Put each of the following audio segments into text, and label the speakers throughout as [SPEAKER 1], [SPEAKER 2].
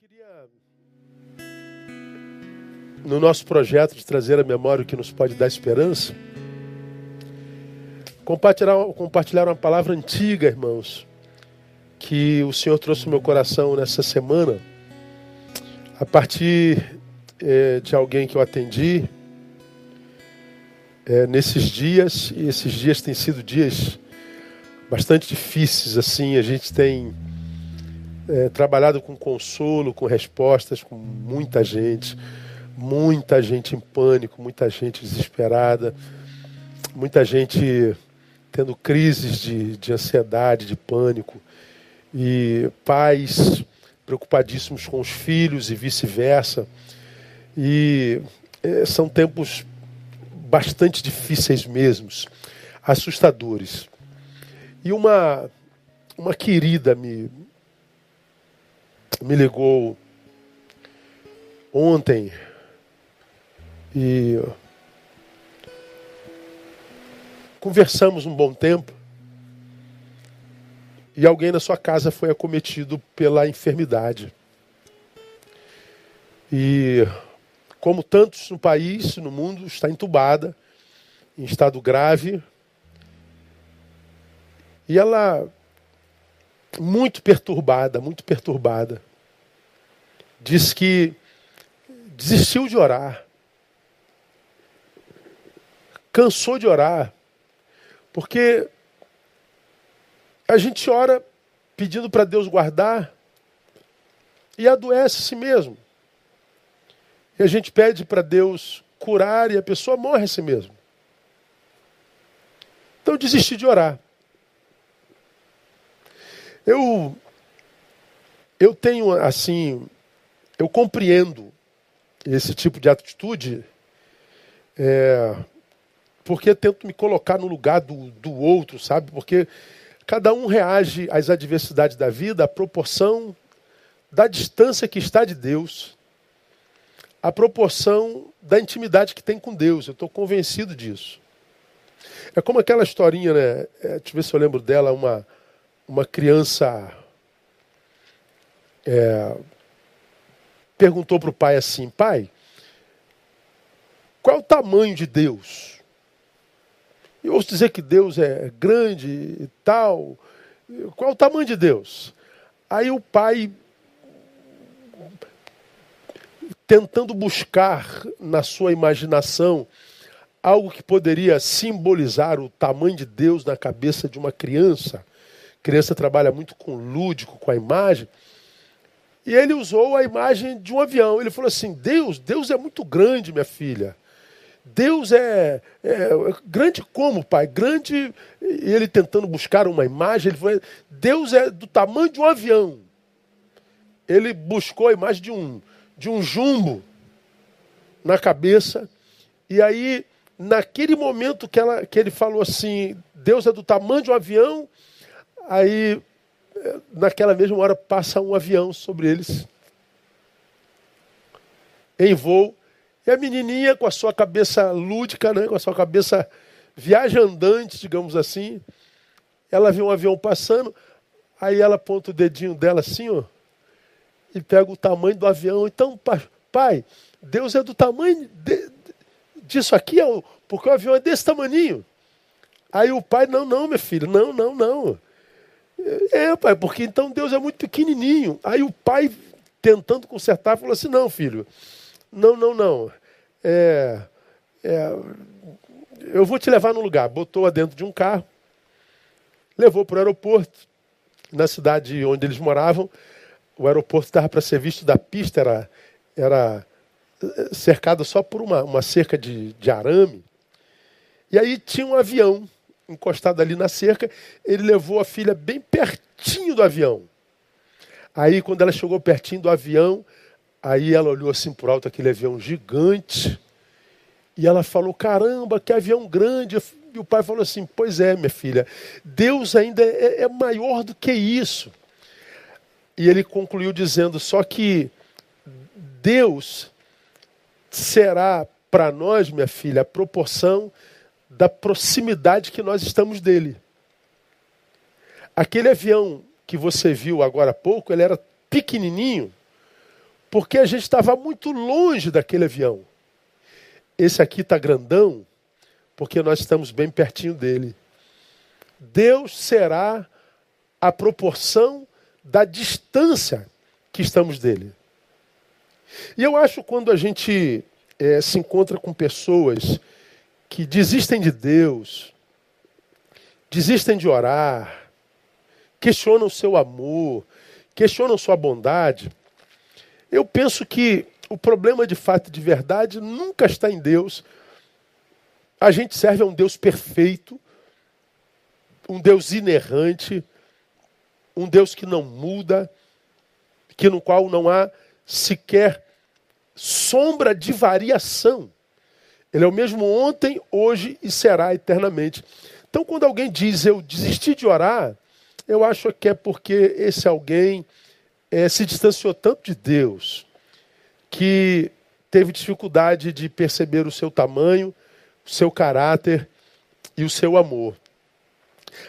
[SPEAKER 1] queria, no nosso projeto de trazer a memória o que nos pode dar esperança, compartilhar, compartilhar uma palavra antiga, irmãos, que o Senhor trouxe no meu coração nessa semana, a partir é, de alguém que eu atendi é, nesses dias, e esses dias têm sido dias bastante difíceis, assim, a gente tem é, trabalhado com consolo, com respostas, com muita gente, muita gente em pânico, muita gente desesperada, muita gente tendo crises de, de ansiedade, de pânico, e pais preocupadíssimos com os filhos e vice-versa. E é, são tempos bastante difíceis mesmos, assustadores. E uma, uma querida me, me ligou ontem e conversamos um bom tempo e alguém na sua casa foi acometido pela enfermidade. E como tantos no país, no mundo, está entubada, em estado grave. E ela muito perturbada, muito perturbada diz que desistiu de orar. Cansou de orar. Porque a gente ora pedindo para Deus guardar e adoece a si mesmo. E a gente pede para Deus curar e a pessoa morre a si mesmo. Então desisti de orar. Eu eu tenho assim eu compreendo esse tipo de atitude é, porque tento me colocar no lugar do, do outro, sabe? Porque cada um reage às adversidades da vida à proporção da distância que está de Deus, à proporção da intimidade que tem com Deus. Eu estou convencido disso. É como aquela historinha, né? É, deixa eu ver se eu lembro dela, uma, uma criança. É, perguntou para o pai assim: Pai, qual é o tamanho de Deus? Eu ouço dizer que Deus é grande e tal. Qual é o tamanho de Deus? Aí o pai, tentando buscar na sua imaginação algo que poderia simbolizar o tamanho de Deus na cabeça de uma criança. Criança trabalha muito com lúdico, com a imagem. E ele usou a imagem de um avião. Ele falou assim: Deus, Deus é muito grande, minha filha. Deus é, é, é grande como, pai? Grande. Ele tentando buscar uma imagem, ele falou: Deus é do tamanho de um avião. Ele buscou a imagem de um, de um jumbo na cabeça. E aí, naquele momento que, ela, que ele falou assim: Deus é do tamanho de um avião. Aí naquela mesma hora passa um avião sobre eles, em voo, e a menininha com a sua cabeça lúdica, né, com a sua cabeça viajandante, digamos assim, ela vê um avião passando, aí ela aponta o dedinho dela assim, ó, e pega o tamanho do avião. Então, pai, Deus é do tamanho de, disso aqui, porque o avião é desse tamaninho. Aí o pai, não, não, minha filha, não, não, não. É, pai, porque então Deus é muito pequenininho. Aí o pai, tentando consertar, falou assim: não, filho, não, não, não. É, é, eu vou te levar num lugar. Botou-a dentro de um carro, levou para o aeroporto, na cidade onde eles moravam. O aeroporto estava para ser visto da pista, era, era eh, cercado só por uma, uma cerca de, de arame. E aí tinha um avião encostado ali na cerca, ele levou a filha bem pertinho do avião. Aí, quando ela chegou pertinho do avião, aí ela olhou assim por alto aquele avião gigante. E ela falou: Caramba, que avião grande. E o pai falou assim: Pois é, minha filha, Deus ainda é, é maior do que isso. E ele concluiu dizendo: Só que Deus será para nós, minha filha, a proporção da proximidade que nós estamos dele. Aquele avião que você viu agora há pouco, ele era pequenininho, Porque a gente estava muito longe daquele avião. Esse aqui está grandão, porque nós estamos bem pertinho dele. Deus será a proporção da distância que estamos dele. E eu acho quando a gente é, se encontra com pessoas que desistem de Deus, desistem de orar, questionam o seu amor, questionam sua bondade, eu penso que o problema de fato e de verdade nunca está em Deus. A gente serve a um Deus perfeito, um Deus inerrante, um Deus que não muda, que no qual não há sequer sombra de variação. Ele é o mesmo ontem, hoje e será eternamente. Então, quando alguém diz eu desisti de orar, eu acho que é porque esse alguém é, se distanciou tanto de Deus que teve dificuldade de perceber o seu tamanho, o seu caráter e o seu amor.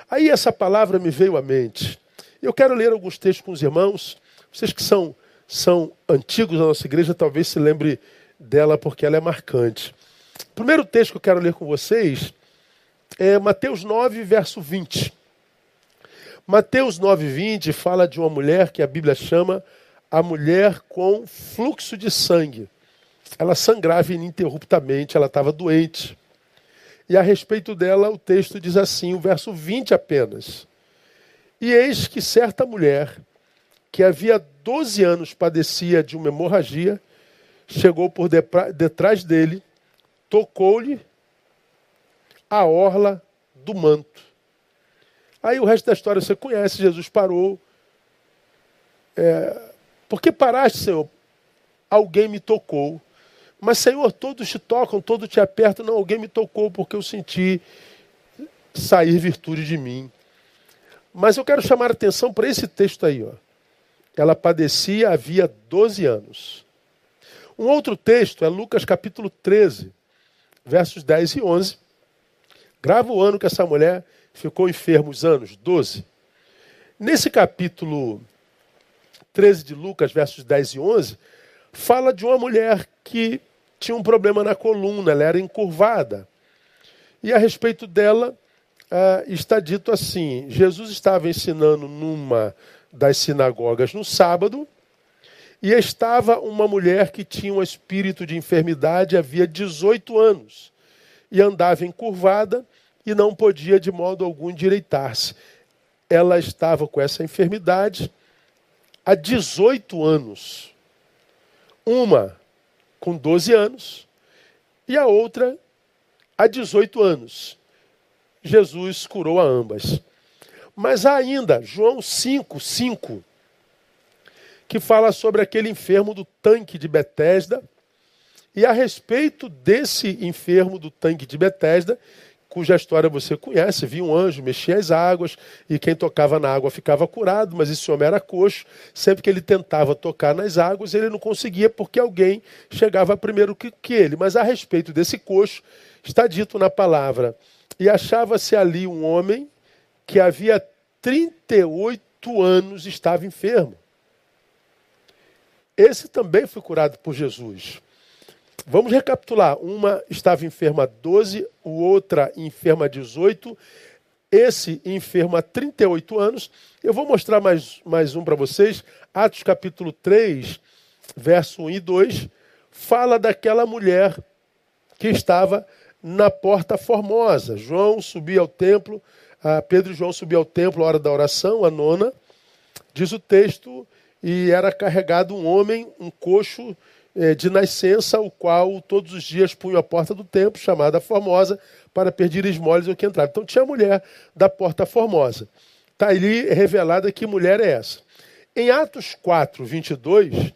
[SPEAKER 1] Aí essa palavra me veio à mente. Eu quero ler alguns textos com os irmãos. Vocês que são, são antigos da nossa igreja, talvez se lembre dela porque ela é marcante. O primeiro texto que eu quero ler com vocês é Mateus 9, verso 20. Mateus 9, 20 fala de uma mulher que a Bíblia chama a mulher com fluxo de sangue. Ela sangrava ininterruptamente, ela estava doente. E a respeito dela, o texto diz assim, o verso 20 apenas. E eis que certa mulher, que havia 12 anos padecia de uma hemorragia, chegou por detrás dele, tocou-lhe a orla do manto. Aí o resto da história você conhece, Jesus parou. É, por que paraste, Senhor? Alguém me tocou. Mas, Senhor, todos te tocam, todos te apertam. Não, alguém me tocou porque eu senti sair virtude de mim. Mas eu quero chamar a atenção para esse texto aí. Ó. Ela padecia havia 12 anos. Um outro texto é Lucas capítulo 13, versos 10 e 11. Grava o ano que essa mulher ficou enferma, os anos, 12. Nesse capítulo 13 de Lucas, versos 10 e 11, fala de uma mulher que tinha um problema na coluna, ela era encurvada. E a respeito dela, ah, está dito assim: Jesus estava ensinando numa das sinagogas no sábado, e estava uma mulher que tinha um espírito de enfermidade havia 18 anos, e andava encurvada e não podia de modo algum endireitar-se. Ela estava com essa enfermidade há 18 anos. Uma com 12 anos e a outra há 18 anos. Jesus curou a ambas. Mas ainda João 5, 5, que fala sobre aquele enfermo do tanque de Betesda. E a respeito desse enfermo do tanque de Betesda, cuja história você conhece, viu um anjo, mexia as águas, e quem tocava na água ficava curado, mas esse homem era coxo. Sempre que ele tentava tocar nas águas, ele não conseguia, porque alguém chegava primeiro que, que ele. Mas a respeito desse coxo, está dito na palavra e achava-se ali um homem que havia 38 anos estava enfermo. Esse também foi curado por Jesus. Vamos recapitular. Uma estava enferma 12, o outra enferma 18, esse enfermo há 38 anos. Eu vou mostrar mais, mais um para vocês. Atos capítulo 3, verso 1 e 2, fala daquela mulher que estava na porta formosa. João subia ao templo, Pedro e João subiam ao templo, a hora da oração, a nona, diz o texto, e era carregado um homem, um coxo é, de nascença, o qual todos os dias punha a porta do templo, chamada Formosa, para pedir esmolas ao que entrava. Então tinha a mulher da porta Formosa. Está ali revelada que mulher é essa. Em Atos 4, 22,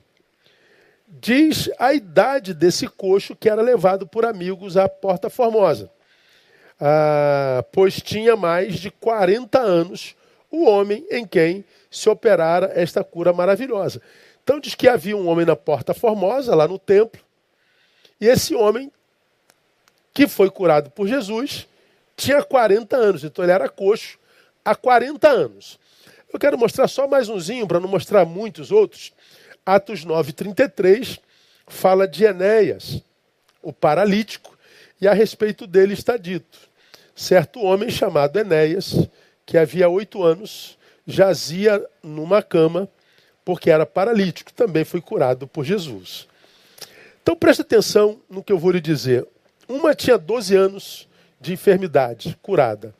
[SPEAKER 1] diz a idade desse coxo que era levado por amigos à Porta Formosa. Ah, pois tinha mais de 40 anos o homem em quem se operara esta cura maravilhosa. Então diz que havia um homem na Porta Formosa, lá no templo, e esse homem, que foi curado por Jesus, tinha 40 anos, então ele era coxo há 40 anos. Eu quero mostrar só mais umzinho, para não mostrar muitos outros. Atos 9:33 fala de Enéas, o paralítico, e a respeito dele está dito: certo homem chamado Enéas, que havia oito anos, jazia numa cama, porque era paralítico, também foi curado por Jesus. Então preste atenção no que eu vou lhe dizer. Uma tinha 12 anos de enfermidade, curada.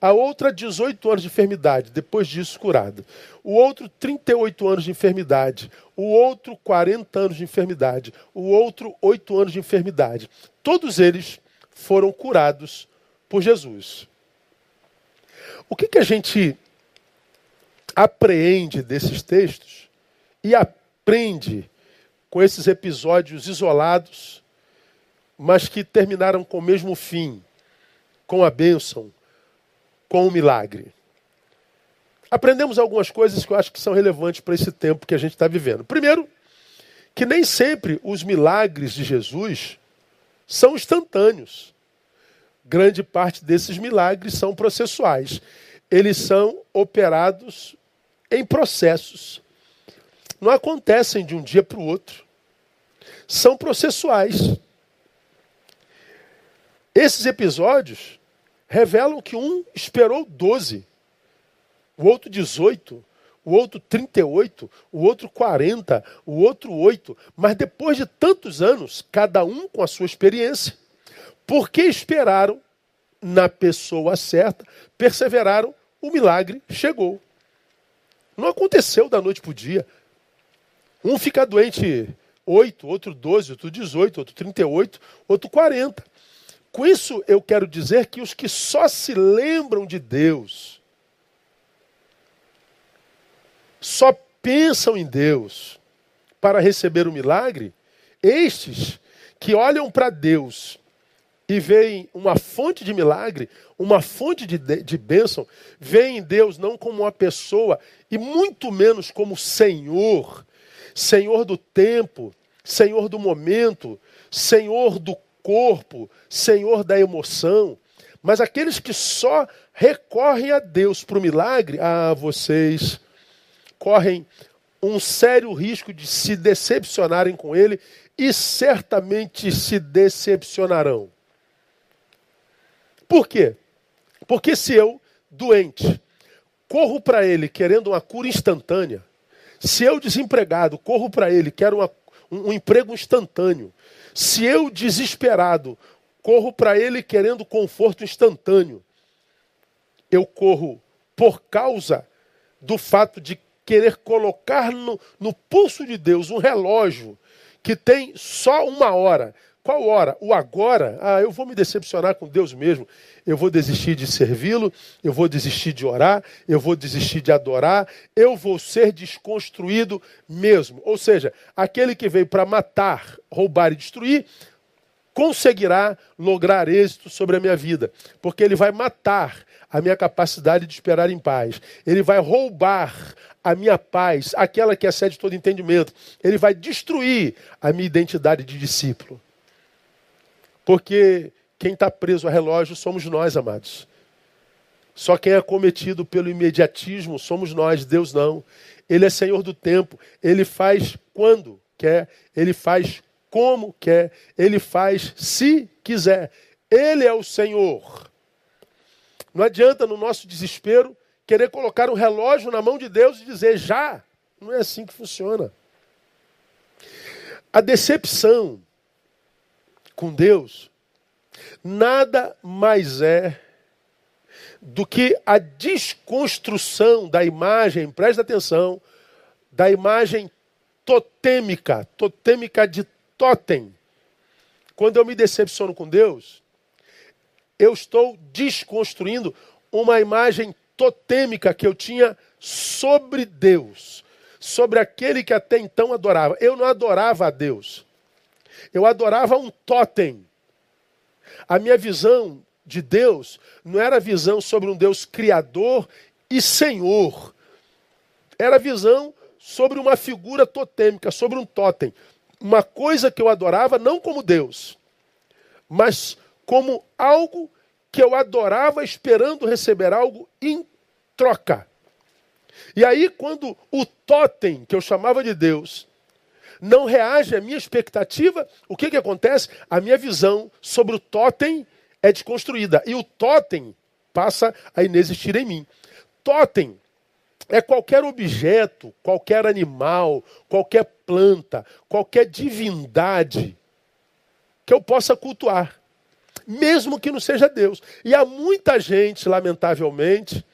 [SPEAKER 1] A outra, 18 anos de enfermidade, depois disso, curada. O outro, 38 anos de enfermidade. O outro, 40 anos de enfermidade. O outro, 8 anos de enfermidade. Todos eles foram curados por Jesus. O que, que a gente apreende desses textos e aprende com esses episódios isolados, mas que terminaram com o mesmo fim, com a bênção, com o milagre? Aprendemos algumas coisas que eu acho que são relevantes para esse tempo que a gente está vivendo. Primeiro, que nem sempre os milagres de Jesus são instantâneos. Grande parte desses milagres são processuais. Eles são operados em processos. Não acontecem de um dia para o outro. São processuais. Esses episódios revelam que um esperou 12, o outro 18, o outro 38, o outro 40, o outro 8. Mas depois de tantos anos, cada um com a sua experiência, porque esperaram na pessoa certa, perseveraram, o milagre chegou. Não aconteceu da noite para o dia. Um fica doente 8, outro 12, outro 18, outro 38, outro 40. Com isso, eu quero dizer que os que só se lembram de Deus, só pensam em Deus para receber o milagre, estes que olham para Deus e veem uma fonte de milagre, uma fonte de, de bênção, veem Deus não como uma pessoa e muito menos como Senhor, Senhor do tempo, Senhor do momento, Senhor do corpo, Senhor da emoção. Mas aqueles que só recorrem a Deus para o milagre, ah, vocês correm um sério risco de se decepcionarem com Ele e certamente se decepcionarão. Por quê? Porque se eu, doente, corro para ele querendo uma cura instantânea, se eu, desempregado, corro para ele, quero uma, um, um emprego instantâneo, se eu, desesperado, corro para ele querendo conforto instantâneo, eu corro por causa do fato de querer colocar no, no pulso de Deus um relógio que tem só uma hora. Qual hora? O agora? Ah, eu vou me decepcionar com Deus mesmo. Eu vou desistir de servi-lo, eu vou desistir de orar, eu vou desistir de adorar, eu vou ser desconstruído mesmo. Ou seja, aquele que veio para matar, roubar e destruir, conseguirá lograr êxito sobre a minha vida, porque ele vai matar a minha capacidade de esperar em paz. Ele vai roubar a minha paz, aquela que excede todo entendimento. Ele vai destruir a minha identidade de discípulo. Porque quem está preso a relógio somos nós, amados. Só quem é cometido pelo imediatismo somos nós, Deus não. Ele é Senhor do tempo. Ele faz quando quer, ele faz como quer, ele faz se quiser. Ele é o Senhor. Não adianta, no nosso desespero, querer colocar um relógio na mão de Deus e dizer já. Não é assim que funciona. A decepção com Deus nada mais é do que a desconstrução da imagem, presta atenção, da imagem totêmica, totêmica de totem. Quando eu me decepciono com Deus, eu estou desconstruindo uma imagem totêmica que eu tinha sobre Deus, sobre aquele que até então adorava. Eu não adorava a Deus. Eu adorava um totem. A minha visão de Deus não era visão sobre um Deus criador e senhor. Era visão sobre uma figura totêmica, sobre um totem. Uma coisa que eu adorava não como Deus, mas como algo que eu adorava esperando receber algo em troca. E aí, quando o totem, que eu chamava de Deus, não reage à minha expectativa, o que, que acontece? A minha visão sobre o totem é desconstruída. E o totem passa a inexistir em mim. Totem é qualquer objeto, qualquer animal, qualquer planta, qualquer divindade que eu possa cultuar, mesmo que não seja Deus. E há muita gente, lamentavelmente,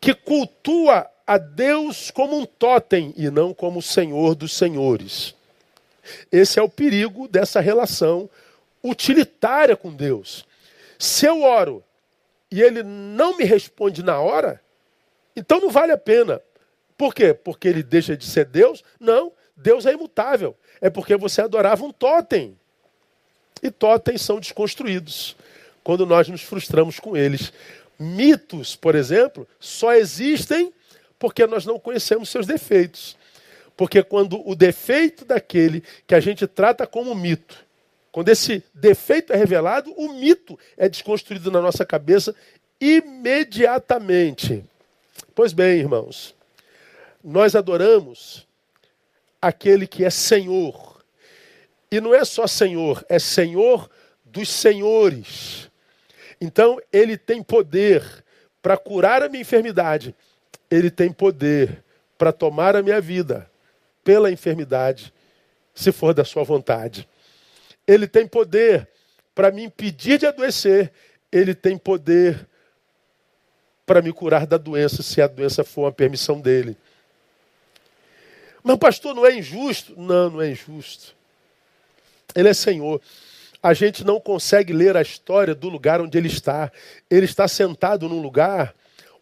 [SPEAKER 1] que cultua a Deus como um totem e não como o Senhor dos senhores. Esse é o perigo dessa relação utilitária com Deus. Se eu oro e ele não me responde na hora, então não vale a pena. Por quê? Porque ele deixa de ser Deus? Não, Deus é imutável. É porque você adorava um totem. E totens são desconstruídos quando nós nos frustramos com eles. Mitos, por exemplo, só existem porque nós não conhecemos seus defeitos. Porque quando o defeito daquele que a gente trata como mito, quando esse defeito é revelado, o mito é desconstruído na nossa cabeça imediatamente. Pois bem, irmãos, nós adoramos aquele que é Senhor. E não é só Senhor, é Senhor dos senhores. Então, ele tem poder para curar a minha enfermidade. Ele tem poder para tomar a minha vida pela enfermidade, se for da sua vontade. Ele tem poder para me impedir de adoecer. Ele tem poder para me curar da doença, se a doença for uma permissão dele. Mas, pastor, não é injusto? Não, não é injusto. Ele é Senhor. A gente não consegue ler a história do lugar onde ele está. Ele está sentado num lugar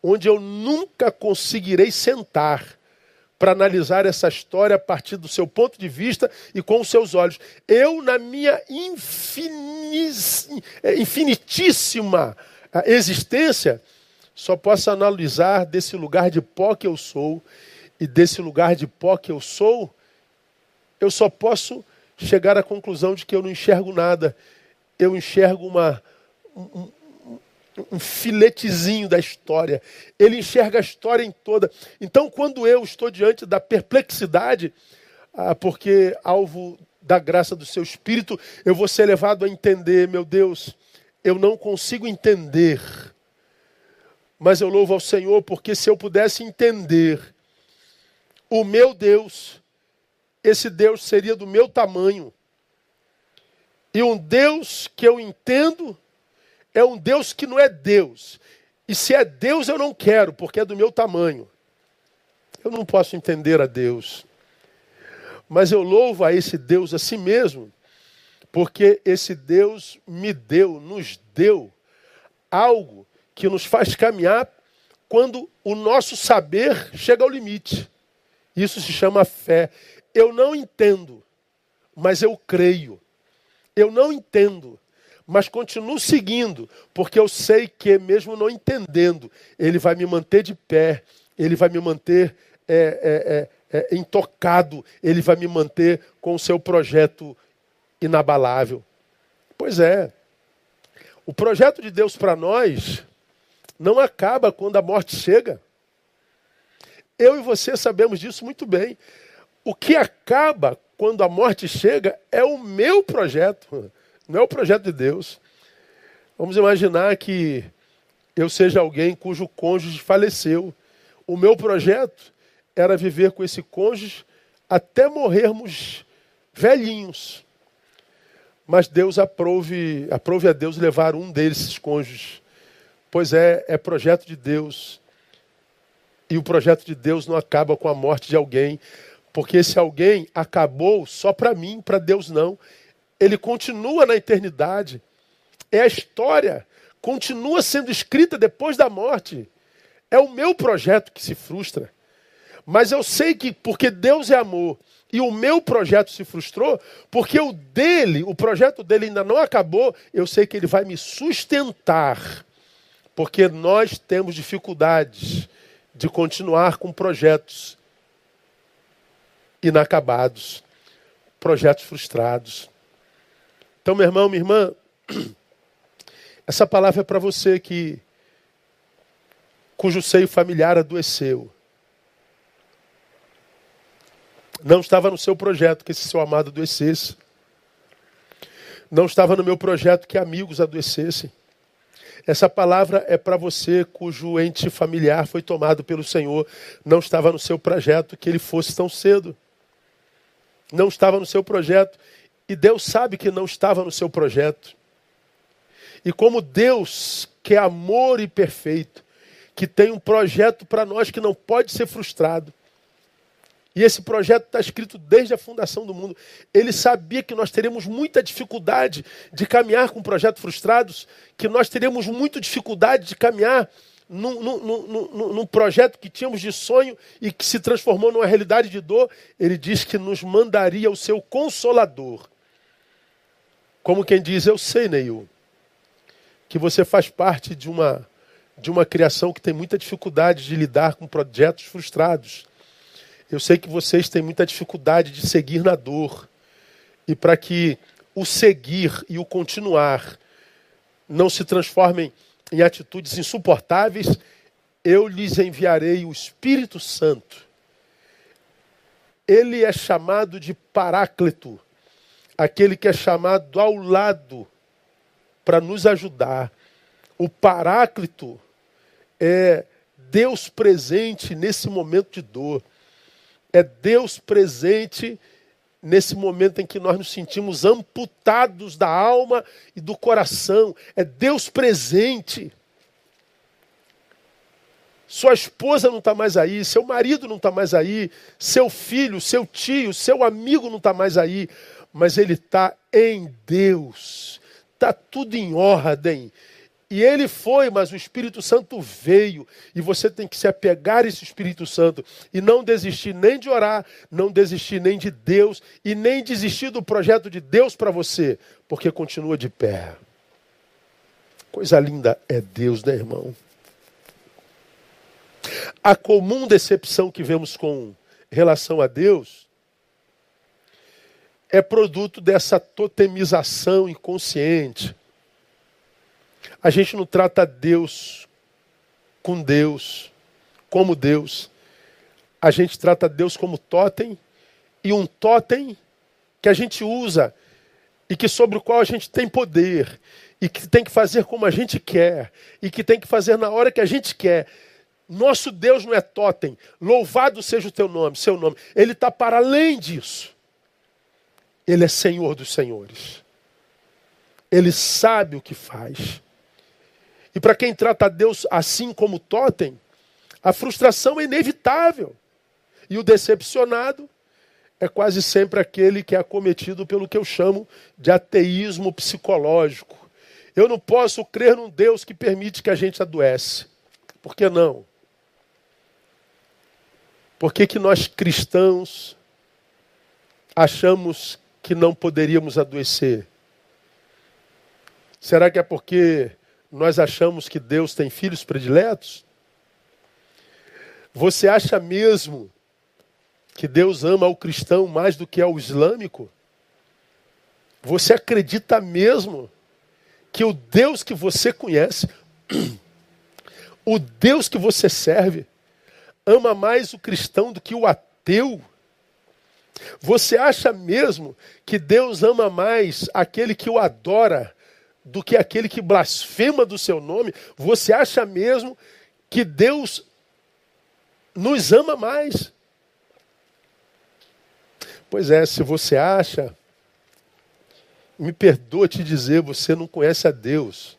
[SPEAKER 1] onde eu nunca conseguirei sentar para analisar essa história a partir do seu ponto de vista e com os seus olhos. Eu, na minha infinitíssima existência, só posso analisar desse lugar de pó que eu sou, e desse lugar de pó que eu sou, eu só posso chegar à conclusão de que eu não enxergo nada. Eu enxergo uma, um, um filetezinho da história. Ele enxerga a história em toda. Então, quando eu estou diante da perplexidade, ah, porque alvo da graça do seu espírito, eu vou ser levado a entender, meu Deus, eu não consigo entender mas eu louvo ao Senhor porque se eu pudesse entender o meu Deus, esse Deus seria do meu tamanho. E um Deus que eu entendo é um Deus que não é Deus. E se é Deus, eu não quero, porque é do meu tamanho. Eu não posso entender a Deus. Mas eu louvo a esse Deus a si mesmo, porque esse Deus me deu, nos deu algo que nos faz caminhar quando o nosso saber chega ao limite. Isso se chama fé. Eu não entendo, mas eu creio. Eu não entendo, mas continuo seguindo, porque eu sei que, mesmo não entendendo, Ele vai me manter de pé, Ele vai me manter é, é, é, é intocado, Ele vai me manter com o seu projeto inabalável. Pois é, o projeto de Deus para nós não acaba quando a morte chega. Eu e você sabemos disso muito bem. O que acaba quando a morte chega é o meu projeto, não é o projeto de Deus. Vamos imaginar que eu seja alguém cujo cônjuge faleceu. O meu projeto era viver com esse cônjuge até morrermos velhinhos. Mas Deus aprove, aprove a Deus levar um desses cônjuges Pois é, é projeto de Deus. E o projeto de Deus não acaba com a morte de alguém, porque esse alguém acabou só para mim, para Deus não. Ele continua na eternidade. É a história, continua sendo escrita depois da morte. É o meu projeto que se frustra. Mas eu sei que porque Deus é amor e o meu projeto se frustrou, porque o dele, o projeto dele ainda não acabou, eu sei que ele vai me sustentar porque nós temos dificuldades de continuar com projetos inacabados, projetos frustrados. Então, meu irmão, minha irmã, essa palavra é para você que cujo seio familiar adoeceu. Não estava no seu projeto que esse seu amado adoecesse. Não estava no meu projeto que amigos adoecessem. Essa palavra é para você cujo ente familiar foi tomado pelo Senhor. Não estava no seu projeto que ele fosse tão cedo. Não estava no seu projeto. E Deus sabe que não estava no seu projeto. E como Deus, que é amor e perfeito, que tem um projeto para nós que não pode ser frustrado, e esse projeto está escrito desde a fundação do mundo. Ele sabia que nós teríamos muita dificuldade de caminhar com projetos frustrados, que nós teríamos muita dificuldade de caminhar num, num, num, num, projeto que tínhamos de sonho e que se transformou numa realidade de dor. Ele diz que nos mandaria o seu consolador. Como quem diz, eu sei, Neil, que você faz parte de uma, de uma criação que tem muita dificuldade de lidar com projetos frustrados. Eu sei que vocês têm muita dificuldade de seguir na dor. E para que o seguir e o continuar não se transformem em atitudes insuportáveis, eu lhes enviarei o Espírito Santo. Ele é chamado de Paráclito, aquele que é chamado ao lado para nos ajudar. O Paráclito é Deus presente nesse momento de dor. É Deus presente nesse momento em que nós nos sentimos amputados da alma e do coração. É Deus presente. Sua esposa não está mais aí, seu marido não está mais aí, seu filho, seu tio, seu amigo não está mais aí, mas ele está em Deus. Está tudo em ordem. E ele foi, mas o Espírito Santo veio. E você tem que se apegar a esse Espírito Santo. E não desistir nem de orar, não desistir nem de Deus. E nem desistir do projeto de Deus para você. Porque continua de pé. Coisa linda é Deus, né, irmão? A comum decepção que vemos com relação a Deus é produto dessa totemização inconsciente a gente não trata Deus com Deus, como Deus. A gente trata Deus como totem e um totem que a gente usa e que sobre o qual a gente tem poder e que tem que fazer como a gente quer e que tem que fazer na hora que a gente quer. Nosso Deus não é totem. Louvado seja o teu nome, seu nome. Ele está para além disso. Ele é Senhor dos senhores. Ele sabe o que faz. E para quem trata Deus assim como totem, a frustração é inevitável. E o decepcionado é quase sempre aquele que é acometido pelo que eu chamo de ateísmo psicológico. Eu não posso crer num Deus que permite que a gente adoece. Por que não? Por que, que nós cristãos achamos que não poderíamos adoecer? Será que é porque nós achamos que Deus tem filhos prediletos? Você acha mesmo que Deus ama o cristão mais do que ao islâmico? Você acredita mesmo que o Deus que você conhece, o Deus que você serve, ama mais o cristão do que o ateu? Você acha mesmo que Deus ama mais aquele que o adora do que aquele que blasfema do seu nome, você acha mesmo que Deus nos ama mais? Pois é, se você acha, me perdoa te dizer, você não conhece a Deus.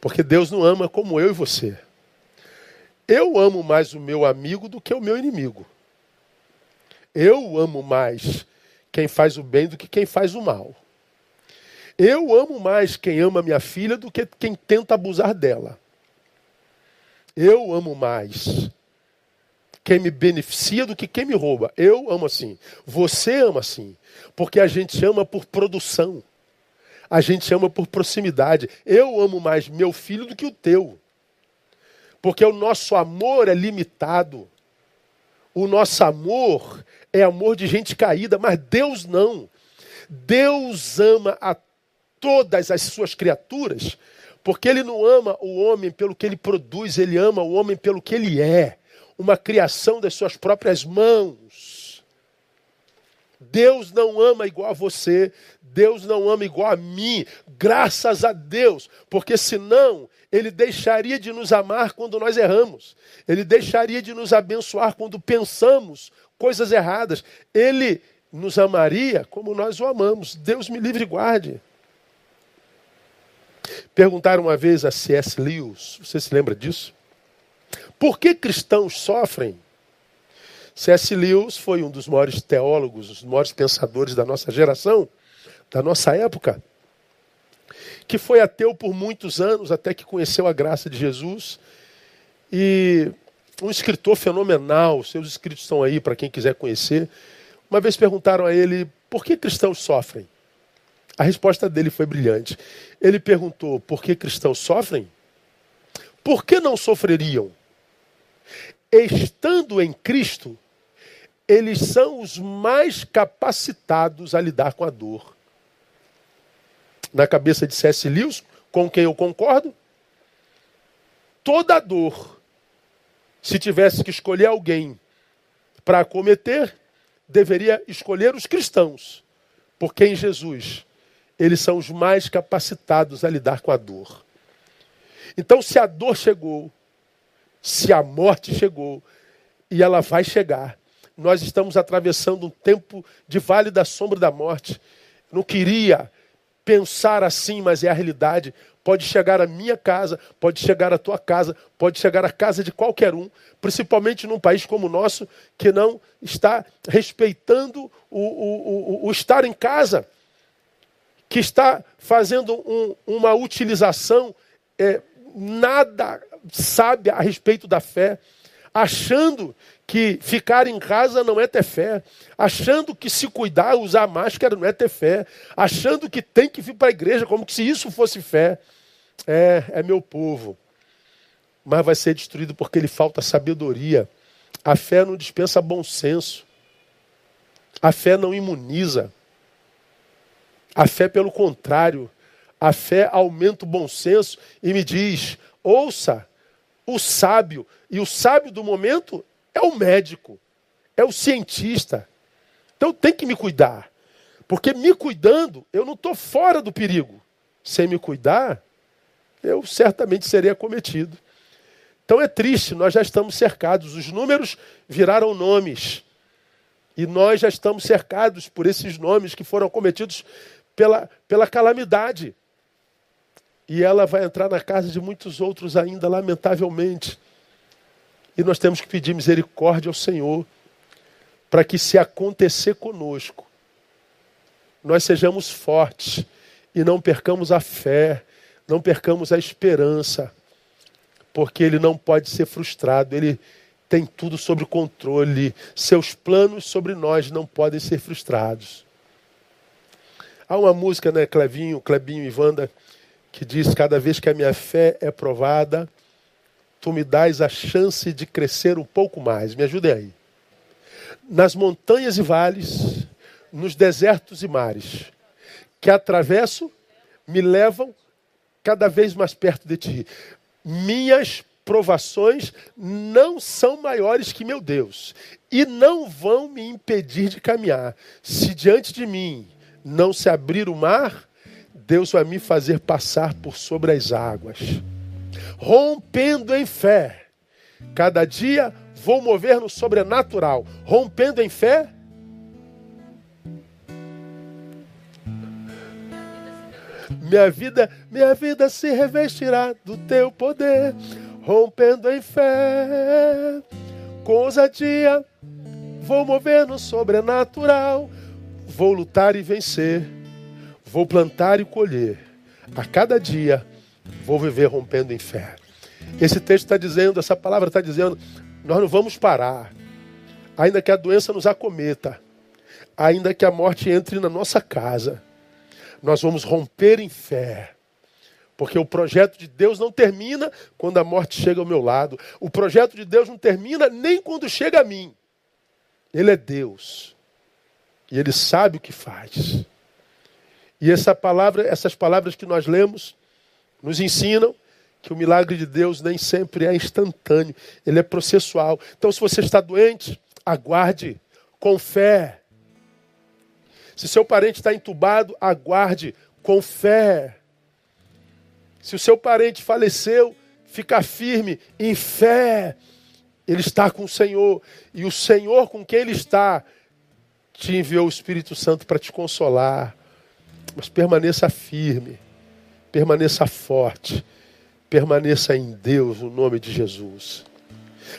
[SPEAKER 1] Porque Deus não ama como eu e você. Eu amo mais o meu amigo do que o meu inimigo. Eu amo mais quem faz o bem do que quem faz o mal. Eu amo mais quem ama minha filha do que quem tenta abusar dela. Eu amo mais quem me beneficia do que quem me rouba. Eu amo assim. Você ama assim. Porque a gente ama por produção. A gente ama por proximidade. Eu amo mais meu filho do que o teu. Porque o nosso amor é limitado. O nosso amor é amor de gente caída, mas Deus não. Deus ama a todas as suas criaturas, porque ele não ama o homem pelo que ele produz, ele ama o homem pelo que ele é, uma criação das suas próprias mãos. Deus não ama igual a você, Deus não ama igual a mim, graças a Deus, porque senão Ele deixaria de nos amar quando nós erramos, Ele deixaria de nos abençoar quando pensamos coisas erradas, Ele nos amaria como nós o amamos. Deus me livre e guarde. Perguntaram uma vez a C.S. Lewis, você se lembra disso? Por que cristãos sofrem? C.S. Lewis foi um dos maiores teólogos, os maiores pensadores da nossa geração, da nossa época, que foi ateu por muitos anos, até que conheceu a graça de Jesus. E um escritor fenomenal, seus escritos estão aí para quem quiser conhecer. Uma vez perguntaram a ele por que cristãos sofrem. A resposta dele foi brilhante. Ele perguntou: por que cristãos sofrem? Por que não sofreriam? Estando em Cristo, eles são os mais capacitados a lidar com a dor. Na cabeça de C.S. Lewis, com quem eu concordo, toda dor, se tivesse que escolher alguém para acometer, deveria escolher os cristãos, porque em Jesus eles são os mais capacitados a lidar com a dor. Então, se a dor chegou, se a morte chegou, e ela vai chegar, nós estamos atravessando um tempo de vale da sombra da morte. Não queria pensar assim, mas é a realidade. Pode chegar à minha casa, pode chegar à tua casa, pode chegar à casa de qualquer um, principalmente num país como o nosso, que não está respeitando o, o, o, o estar em casa, que está fazendo um, uma utilização é, nada sábia a respeito da fé, achando que ficar em casa não é ter fé, achando que se cuidar, usar máscara não é ter fé, achando que tem que vir para a igreja como se isso fosse fé. É, é meu povo. Mas vai ser destruído porque lhe falta sabedoria. A fé não dispensa bom senso. A fé não imuniza. A fé, pelo contrário, a fé aumenta o bom senso e me diz: ouça, o sábio, e o sábio do momento é o médico, é o cientista. Então tem que me cuidar. Porque me cuidando, eu não estou fora do perigo. Sem me cuidar, eu certamente serei acometido. Então é triste, nós já estamos cercados. Os números viraram nomes. E nós já estamos cercados por esses nomes que foram cometidos pela, pela calamidade. E ela vai entrar na casa de muitos outros ainda, lamentavelmente. E nós temos que pedir misericórdia ao Senhor, para que, se acontecer conosco, nós sejamos fortes e não percamos a fé, não percamos a esperança, porque Ele não pode ser frustrado, Ele tem tudo sob controle, seus planos sobre nós não podem ser frustrados. Há uma música, né, Clevinho, Clebinho e Wanda, que diz: Cada vez que a minha fé é provada, tu me dás a chance de crescer um pouco mais. Me ajudem aí. Nas montanhas e vales, nos desertos e mares, que atravesso, me levam cada vez mais perto de ti. Minhas provações não são maiores que meu Deus e não vão me impedir de caminhar. Se diante de mim não se abrir o mar, Deus vai me fazer passar por sobre as águas rompendo em fé. Cada dia vou mover no sobrenatural, rompendo em fé. Minha vida, minha vida se revestirá do teu poder, rompendo em fé. Com ousadia, vou mover no sobrenatural, vou lutar e vencer, vou plantar e colher. A cada dia Vou viver rompendo em fé. Esse texto está dizendo, essa palavra está dizendo, nós não vamos parar. Ainda que a doença nos acometa, ainda que a morte entre na nossa casa, nós vamos romper em fé. Porque o projeto de Deus não termina quando a morte chega ao meu lado. O projeto de Deus não termina nem quando chega a mim. Ele é Deus. E ele sabe o que faz. E essa palavra, essas palavras que nós lemos, nos ensinam que o milagre de Deus nem sempre é instantâneo, ele é processual. Então, se você está doente, aguarde com fé. Se seu parente está entubado, aguarde com fé. Se o seu parente faleceu, fica firme em fé. Ele está com o Senhor. E o Senhor com quem ele está te enviou o Espírito Santo para te consolar. Mas permaneça firme, permaneça forte, permaneça em Deus, no nome de Jesus.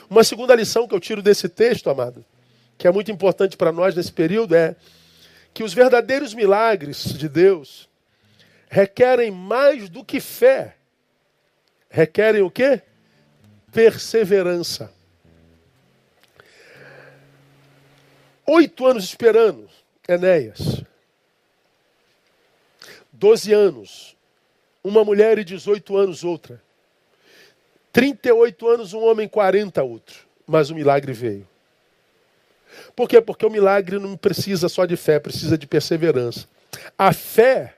[SPEAKER 1] Uma segunda lição que eu tiro desse texto, amado, que é muito importante para nós nesse período, é que os verdadeiros milagres de Deus requerem mais do que fé. Requerem o quê? Perseverança. Oito anos esperando Enéas. Doze anos. Uma mulher e 18 anos outra. 38 anos um homem, 40 outro. Mas o milagre veio. Por quê? Porque o milagre não precisa só de fé, precisa de perseverança. A fé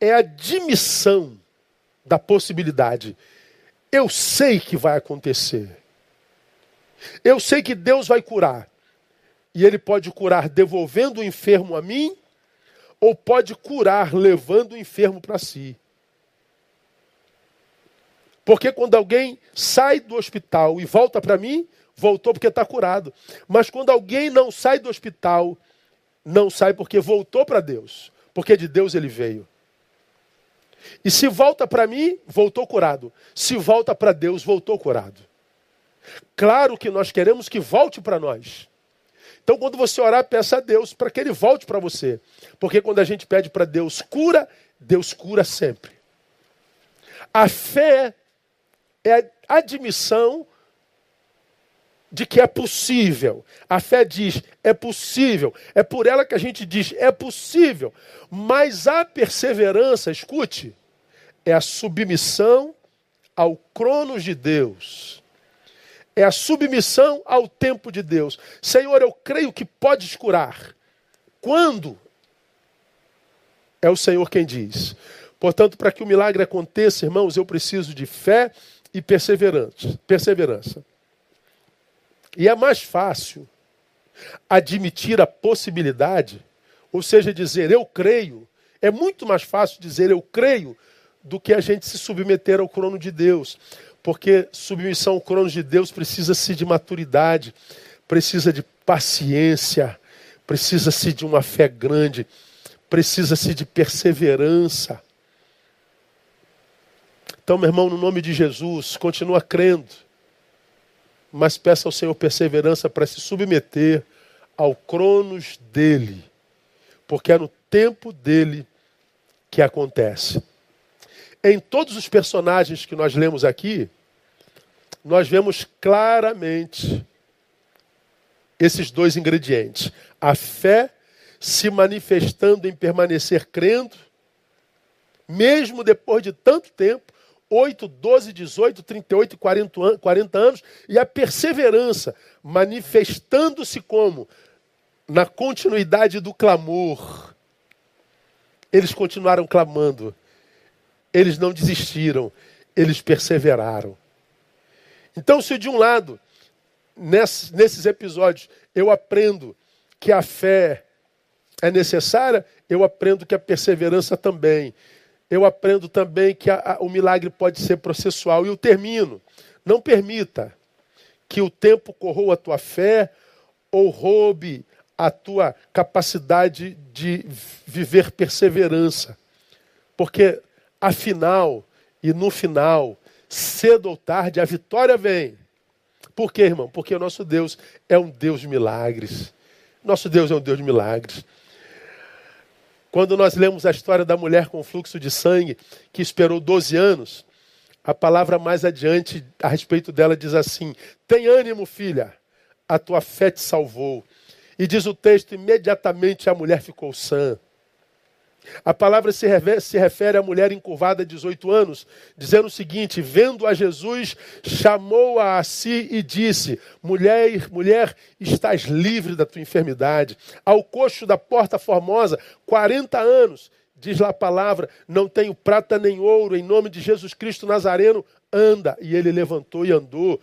[SPEAKER 1] é a admissão da possibilidade. Eu sei que vai acontecer. Eu sei que Deus vai curar. E Ele pode curar devolvendo o enfermo a mim, ou pode curar levando o enfermo para si. Porque quando alguém sai do hospital e volta para mim, voltou porque está curado. Mas quando alguém não sai do hospital, não sai porque voltou para Deus. Porque de Deus ele veio. E se volta para mim, voltou curado. Se volta para Deus, voltou curado. Claro que nós queremos que volte para nós. Então, quando você orar, peça a Deus para que Ele volte para você. Porque quando a gente pede para Deus cura, Deus cura sempre. A fé é a admissão de que é possível. A fé diz, é possível. É por ela que a gente diz, é possível. Mas a perseverança, escute, é a submissão ao cronos de Deus. É a submissão ao tempo de Deus. Senhor, eu creio que podes curar. Quando? É o Senhor quem diz. Portanto, para que o milagre aconteça, irmãos, eu preciso de fé e perseverança. perseverança. E é mais fácil admitir a possibilidade, ou seja, dizer eu creio, é muito mais fácil dizer eu creio do que a gente se submeter ao crono de Deus. Porque submissão ao crono de Deus precisa-se de maturidade, precisa de paciência, precisa-se de uma fé grande, precisa-se de perseverança. Então, meu irmão, no nome de Jesus, continua crendo mas peça ao Senhor perseverança para se submeter ao cronos dele, porque é no tempo dele que acontece. Em todos os personagens que nós lemos aqui, nós vemos claramente esses dois ingredientes: a fé se manifestando em permanecer crendo, mesmo depois de tanto tempo, 8, 12, 18, 38 e 40, 40 anos, e a perseverança, manifestando-se como? Na continuidade do clamor. Eles continuaram clamando, eles não desistiram, eles perseveraram. Então, se de um lado, nesses episódios, eu aprendo que a fé é necessária, eu aprendo que a perseverança também eu aprendo também que a, a, o milagre pode ser processual. E eu termino. Não permita que o tempo corroa a tua fé ou roube a tua capacidade de viver perseverança. Porque, afinal, e no final, cedo ou tarde, a vitória vem. Por quê, irmão? Porque o nosso Deus é um Deus de milagres. Nosso Deus é um Deus de milagres. Quando nós lemos a história da mulher com fluxo de sangue, que esperou 12 anos, a palavra mais adiante a respeito dela diz assim: Tem ânimo, filha, a tua fé te salvou. E diz o texto: imediatamente a mulher ficou sã. A palavra se refere, se refere à mulher encurvada de 18 anos, dizendo o seguinte: vendo a Jesus, chamou-a a si e disse: Mulher, mulher, estás livre da tua enfermidade. Ao coxo da porta formosa, 40 anos, diz lá a palavra: Não tenho prata nem ouro, em nome de Jesus Cristo Nazareno, anda. E ele levantou e andou.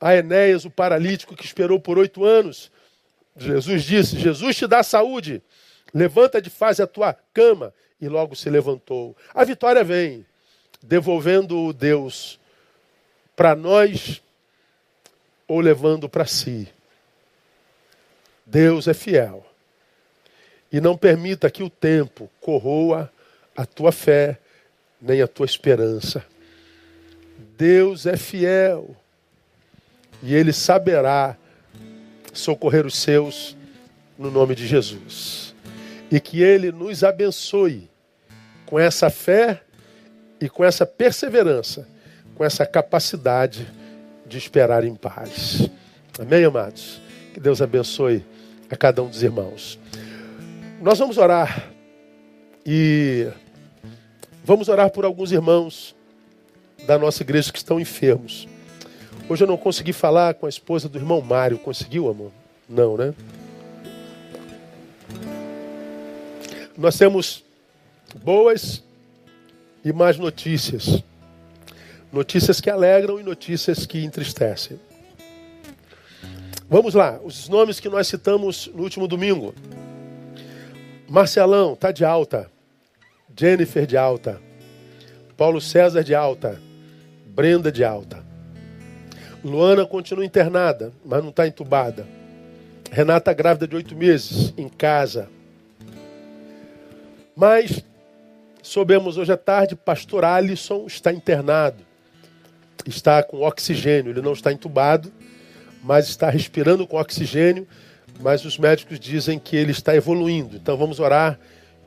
[SPEAKER 1] A Enéas, o paralítico que esperou por oito anos, Jesus disse: Jesus te dá saúde, levanta de fase a tua cama. E logo se levantou. A vitória vem, devolvendo o Deus para nós ou levando para si. Deus é fiel. E não permita que o tempo corroa a tua fé, nem a tua esperança. Deus é fiel. E Ele saberá socorrer os seus no nome de Jesus. E que Ele nos abençoe com essa fé e com essa perseverança, com essa capacidade de esperar em paz. Amém, amados? Que Deus abençoe a cada um dos irmãos. Nós vamos orar e vamos orar por alguns irmãos da nossa igreja que estão enfermos. Hoje eu não consegui falar com a esposa do irmão Mário. Conseguiu, amor? Não, né? Nós temos boas e más notícias. Notícias que alegram e notícias que entristecem. Vamos lá, os nomes que nós citamos no último domingo. Marcelão, está de alta. Jennifer de alta. Paulo César de alta. Brenda de alta. Luana continua internada, mas não está entubada. Renata grávida de oito meses, em casa. Mas soubemos hoje à tarde, pastor Alisson está internado. Está com oxigênio, ele não está entubado, mas está respirando com oxigênio, mas os médicos dizem que ele está evoluindo. Então vamos orar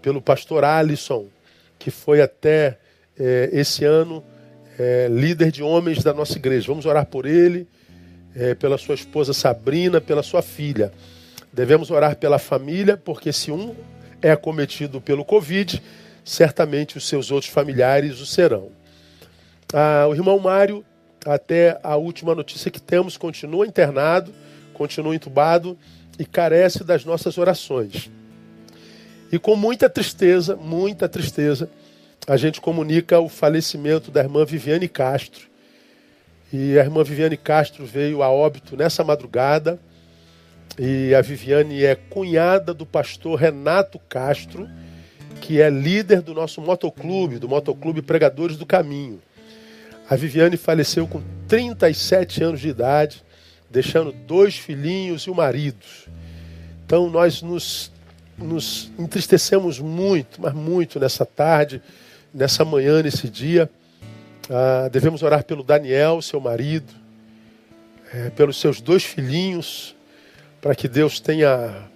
[SPEAKER 1] pelo pastor Alisson, que foi até é, esse ano é, líder de homens da nossa igreja. Vamos orar por ele, é, pela sua esposa Sabrina, pela sua filha. Devemos orar pela família, porque se um é acometido pelo Covid, certamente os seus outros familiares o serão. Ah, o irmão Mário, até a última notícia que temos, continua internado, continua entubado e carece das nossas orações. E com muita tristeza, muita tristeza, a gente comunica o falecimento da irmã Viviane Castro. E a irmã Viviane Castro veio a óbito nessa madrugada. E a Viviane é cunhada do pastor Renato Castro, que é líder do nosso motoclube, do Motoclube Pregadores do Caminho. A Viviane faleceu com 37 anos de idade, deixando dois filhinhos e um marido. Então nós nos, nos entristecemos muito, mas muito nessa tarde nessa manhã, nesse dia. Ah, devemos orar pelo Daniel, seu marido, é, pelos seus dois filhinhos, para que Deus tenha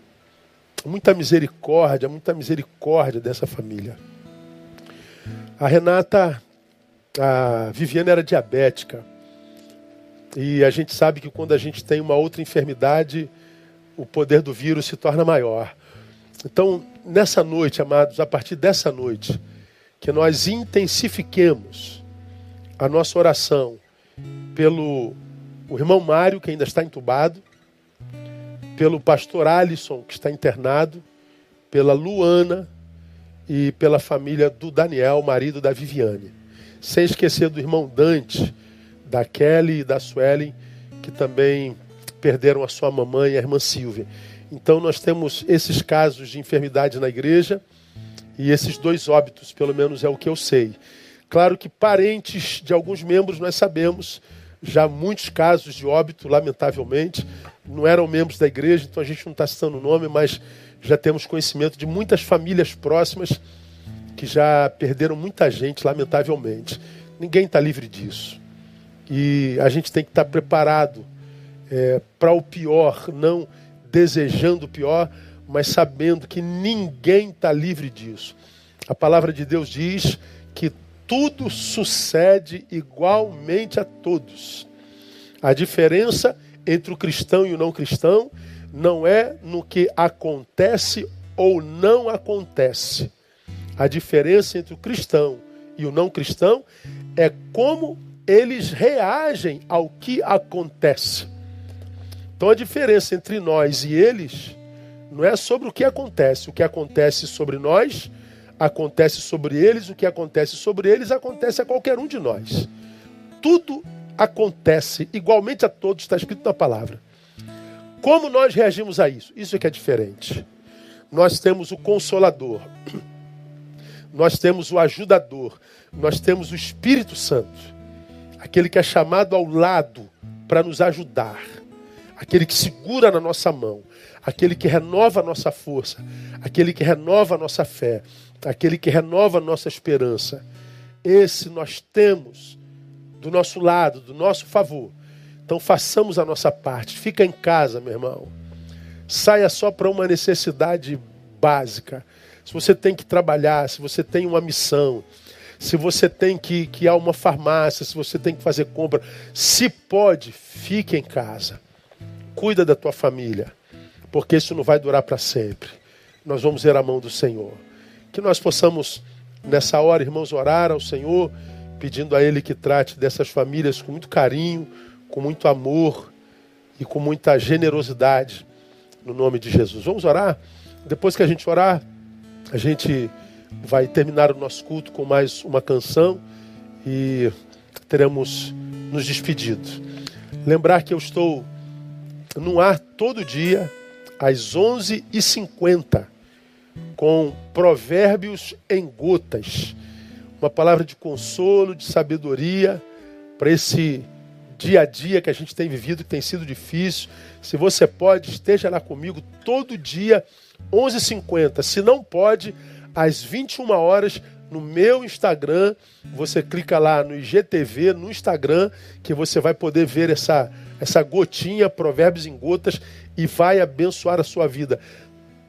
[SPEAKER 1] muita misericórdia, muita misericórdia dessa família. A Renata, a Viviane era diabética. E a gente sabe que quando a gente tem uma outra enfermidade, o poder do vírus se torna maior. Então, nessa noite, amados, a partir dessa noite, que nós intensifiquemos a nossa oração pelo o irmão Mário, que ainda está entubado, pelo pastor Alisson, que está internado, pela Luana e pela família do Daniel, marido da Viviane. Sem esquecer do irmão Dante, da Kelly e da Suelen, que também perderam a sua mamãe e a irmã Silvia. Então nós temos esses casos de enfermidade na igreja e esses dois óbitos, pelo menos é o que eu sei. Claro que parentes de alguns membros nós sabemos, já muitos casos de óbito, lamentavelmente, não eram membros da igreja, então a gente não está citando o nome, mas já temos conhecimento de muitas famílias próximas que já perderam muita gente, lamentavelmente. Ninguém está livre disso. E a gente tem que estar tá preparado é, para o pior, não desejando o pior, mas sabendo que ninguém está livre disso. A palavra de Deus diz que tudo sucede igualmente a todos. A diferença entre o cristão e o não cristão não é no que acontece ou não acontece. A diferença entre o cristão e o não cristão é como eles reagem ao que acontece. Então a diferença entre nós e eles não é sobre o que acontece. O que acontece sobre nós, acontece sobre eles. O que acontece sobre eles, acontece a qualquer um de nós. Tudo acontece igualmente a todos, está escrito na palavra. Como nós reagimos a isso? Isso é que é diferente. Nós temos o consolador, nós temos o ajudador, nós temos o Espírito Santo, aquele que é chamado ao lado para nos ajudar, aquele que segura na nossa mão, aquele que renova a nossa força, aquele que renova a nossa fé, aquele que renova a nossa esperança. Esse nós temos do nosso lado, do nosso favor. Então façamos a nossa parte. Fica em casa, meu irmão. Saia só para uma necessidade básica. Se você tem que trabalhar, se você tem uma missão, se você tem que, que ir a uma farmácia, se você tem que fazer compra, se pode, fique em casa. Cuida da tua família porque isso não vai durar para sempre. Nós vamos ver a mão do Senhor. Que nós possamos, nessa hora, irmãos, orar ao Senhor, pedindo a Ele que trate dessas famílias com muito carinho, com muito amor e com muita generosidade, no nome de Jesus. Vamos orar? Depois que a gente orar, a gente vai terminar o nosso culto com mais uma canção e teremos nos despedido. Lembrar que eu estou no ar todo dia às 11h50, com Provérbios em Gotas. Uma palavra de consolo, de sabedoria para esse dia a dia que a gente tem vivido, que tem sido difícil. Se você pode, esteja lá comigo todo dia, 11h50. Se não pode, às 21 horas no meu Instagram. Você clica lá no IGTV, no Instagram, que você vai poder ver essa, essa gotinha, Provérbios em Gotas, e vai abençoar a sua vida.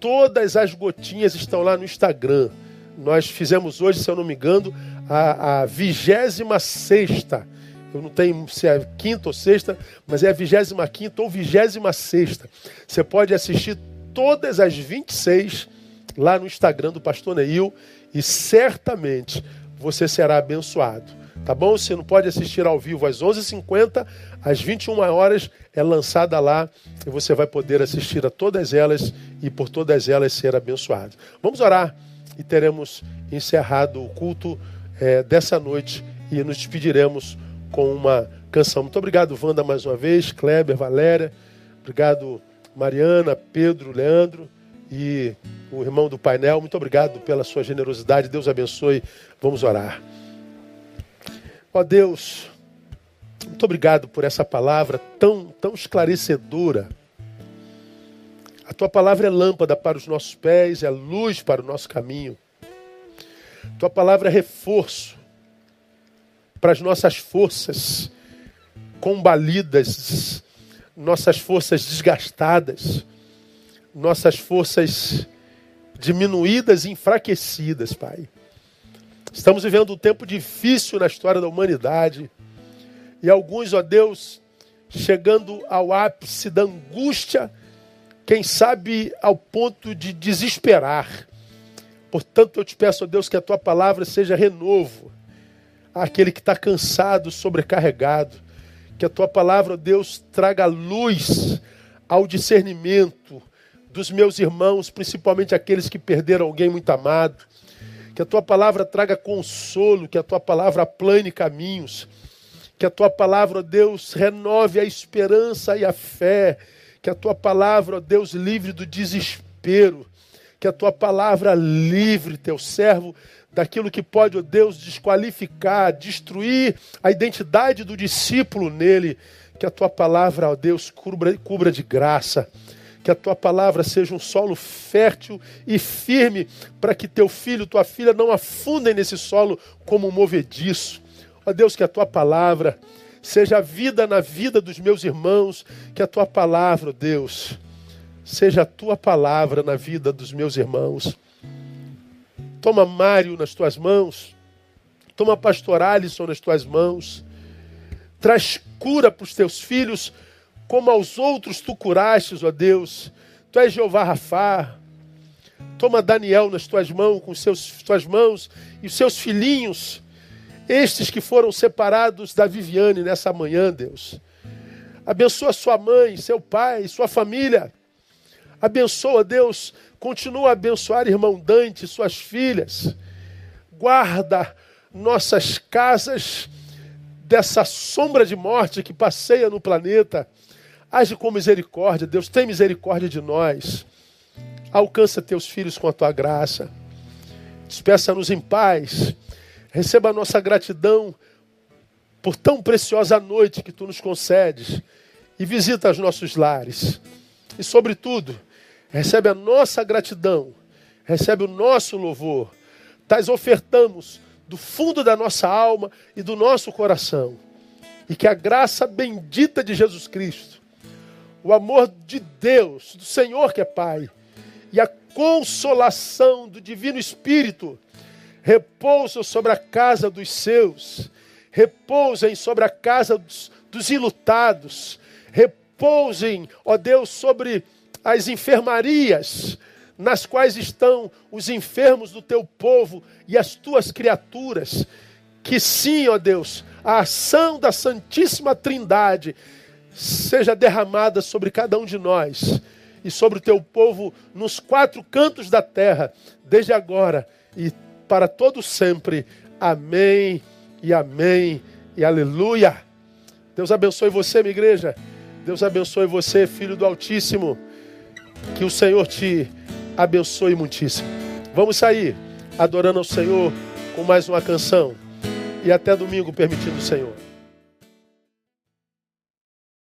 [SPEAKER 1] Todas as gotinhas estão lá no Instagram. Nós fizemos hoje, se eu não me engano, a vigésima sexta. Eu não tenho se é quinta ou sexta, mas é a vigésima quinta ou vigésima sexta. Você pode assistir todas as 26 lá no Instagram do Pastor Neil e certamente você será abençoado. Tá bom? Você não pode assistir ao vivo às 11h50, às 21 horas é lançada lá e você vai poder assistir a todas elas e por todas elas ser abençoado. Vamos orar e teremos encerrado o culto é, dessa noite e nos despediremos com uma canção. Muito obrigado, Wanda, mais uma vez, Kleber, Valéria, obrigado, Mariana, Pedro, Leandro e o irmão do painel. Muito obrigado pela sua generosidade. Deus abençoe. Vamos orar. Ó Deus, muito obrigado por essa palavra tão, tão esclarecedora. A tua palavra é lâmpada para os nossos pés, é luz para o nosso caminho. Tua palavra é reforço para as nossas forças combalidas, nossas forças desgastadas nossas forças diminuídas e enfraquecidas, Pai. Estamos vivendo um tempo difícil na história da humanidade. E alguns, ó Deus, chegando ao ápice da angústia, quem sabe ao ponto de desesperar. Portanto, eu te peço, Deus, que a tua palavra seja renovo àquele que está cansado, sobrecarregado. Que a tua palavra, Deus, traga luz ao discernimento, dos meus irmãos, principalmente aqueles que perderam alguém muito amado. Que a tua palavra traga consolo, que a tua palavra aplane caminhos. Que a tua palavra, Deus, renove a esperança e a fé. Que a tua palavra, ó Deus, livre do desespero. Que a tua palavra livre teu servo daquilo que pode, ó Deus, desqualificar, destruir a identidade do discípulo nele. Que a tua palavra, ó Deus, cubra, cubra de graça que a tua palavra seja um solo fértil e firme, para que teu filho, tua filha não afundem nesse solo como um movediço. Ó Deus, que a tua palavra seja vida na vida dos meus irmãos, que a tua palavra, Deus, seja a tua palavra na vida dos meus irmãos. Toma Mário nas tuas mãos, toma pastor Alisson nas tuas mãos, traz cura para os teus filhos como aos outros tu curastes, ó Deus. Tu és Jeová Rafá. Toma Daniel nas tuas mãos, com seus tuas mãos e os seus filhinhos, estes que foram separados da Viviane nessa manhã, Deus. Abençoa sua mãe, seu pai, sua família. Abençoa, Deus. Continua a abençoar irmão Dante, suas filhas. Guarda nossas casas dessa sombra de morte que passeia no planeta Age com misericórdia, Deus, tem misericórdia de nós. Alcança teus filhos com a tua graça. Despeça-nos em paz. Receba a nossa gratidão por tão preciosa noite que tu nos concedes. E visita os nossos lares. E, sobretudo, recebe a nossa gratidão, recebe o nosso louvor. Tais ofertamos do fundo da nossa alma e do nosso coração. E que a graça bendita de Jesus Cristo, o amor de Deus, do Senhor que é Pai, e a consolação do Divino Espírito repousam sobre a casa dos seus, repousem sobre a casa dos, dos ilutados, repousem, ó Deus, sobre as enfermarias nas quais estão os enfermos do teu povo e as tuas criaturas. Que sim, ó Deus, a ação da Santíssima Trindade seja derramada sobre cada um de nós e sobre o teu povo nos quatro cantos da terra, desde agora e para todo sempre. Amém e amém e aleluia. Deus abençoe você, minha igreja. Deus abençoe você, filho do Altíssimo. Que o Senhor te abençoe muitíssimo. Vamos sair adorando ao Senhor com mais uma canção. E até domingo, permitindo o Senhor.